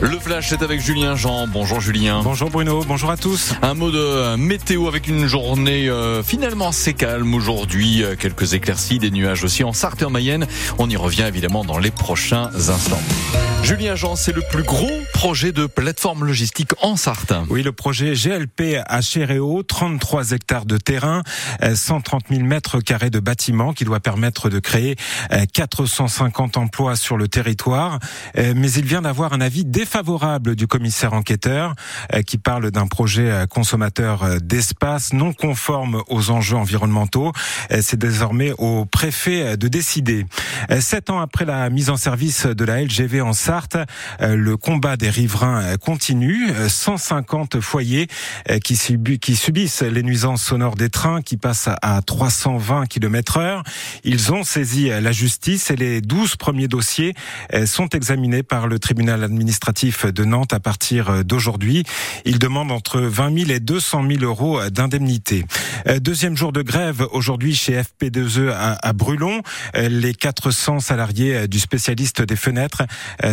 Le flash est avec Julien Jean. Bonjour Julien. Bonjour Bruno, bonjour à tous. Un mot de météo avec une journée euh, finalement assez calme aujourd'hui. Euh, quelques éclaircies, des nuages aussi en Sarthe et en Mayenne. On y revient évidemment dans les prochains instants. Julien Jean, c'est le plus gros projet de plateforme logistique en Sarthe. Oui, le projet GLP à Chéréo, 33 hectares de terrain, 130 000 mètres carrés de bâtiments qui doit permettre de créer 450 emplois sur le territoire. Mais il vient d'avoir un avis défavorable du commissaire enquêteur qui parle d'un projet consommateur d'espace non conforme aux enjeux environnementaux. C'est désormais au préfet de décider. Sept ans après la mise en service de la LGV en Sarthe, euh, le combat des riverains euh, continue. 150 euh, foyers qui, subissent les nuisances sonores des trains qui passent à 320 km heure. Ils ont saisi la justice et les 12 premiers dossiers sont examinés par le tribunal administratif de Nantes à partir d'aujourd'hui. Ils demandent entre 20 000 et 200 000 euros d'indemnité. Deuxième jour de grève aujourd'hui chez FP2E à Brulon. Les 400 salariés du spécialiste des fenêtres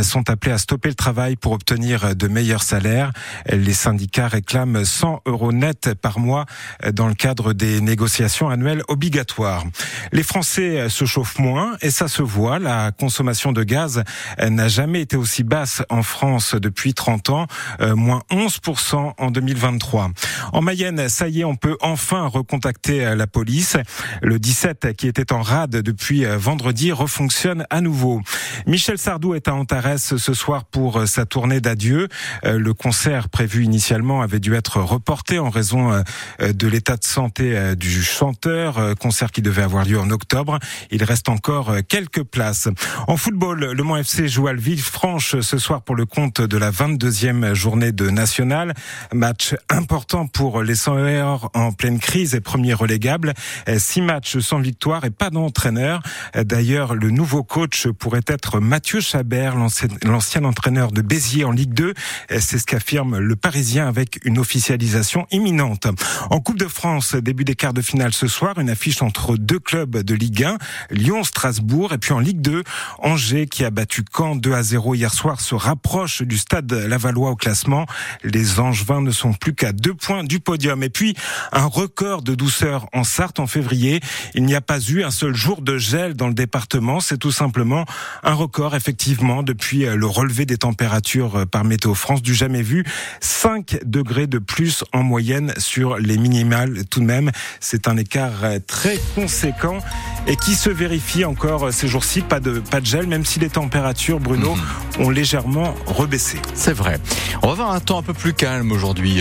sont appelés à stopper le travail pour obtenir de meilleurs salaires. Les syndicats réclament 100 euros net par mois dans le cadre des négociations annuelles obligatoires. Les Français se chauffent moins et ça se voit. La consommation de gaz n'a jamais été aussi basse en France depuis 30 ans, euh, moins 11% en 2023. En Mayenne, ça y est, on peut enfin recontacter la police. Le 17 qui était en rade depuis vendredi refonctionne à nouveau. Michel Sardou est à Antares ce soir pour euh, sa tournée d'adieu. Euh, le concert prévu initialement avait dû être reporté en raison euh, de l'état de santé du chanteur, concert qui devait avoir lieu en octobre. Il reste encore quelques places. En football, le Mont FC joue à Villefranche ce soir pour le compte de la 22e journée de National. Match important pour les 100 heures en pleine crise et premier relégable. Six matchs sans victoire et pas d'entraîneur. D'ailleurs, le nouveau coach pourrait être Mathieu Chabert, l'ancien entraîneur de Béziers en Ligue 2. C'est ce qu'affirme le Parisien avec une officialisation imminente. En Coupe de France, début des quarts de finale ce soir, une affiche entre deux clubs de Ligue 1, Lyon-Strasbourg, et puis en Ligue 2, Angers qui a battu Caen 2 à 0 hier soir se rapproche du stade Lavallois au classement. Les Angevins ne sont plus qu'à deux points du podium. Et puis, un record de douceur en Sarthe en février. Il n'y a pas eu un seul jour de gel dans le département. C'est tout simplement un record, effectivement, depuis le relevé des températures euh, par Météo France du jamais vu. 5 degrés de plus en moyenne sur les minimales tout de même. C'est un écart euh, très conséquent et qui se vérifie encore euh, ces jours-ci. Pas de, pas de gel, même si les températures, Bruno, mhm. ont légèrement rebaissé. C'est vrai. On va avoir un temps un peu plus calme aujourd'hui.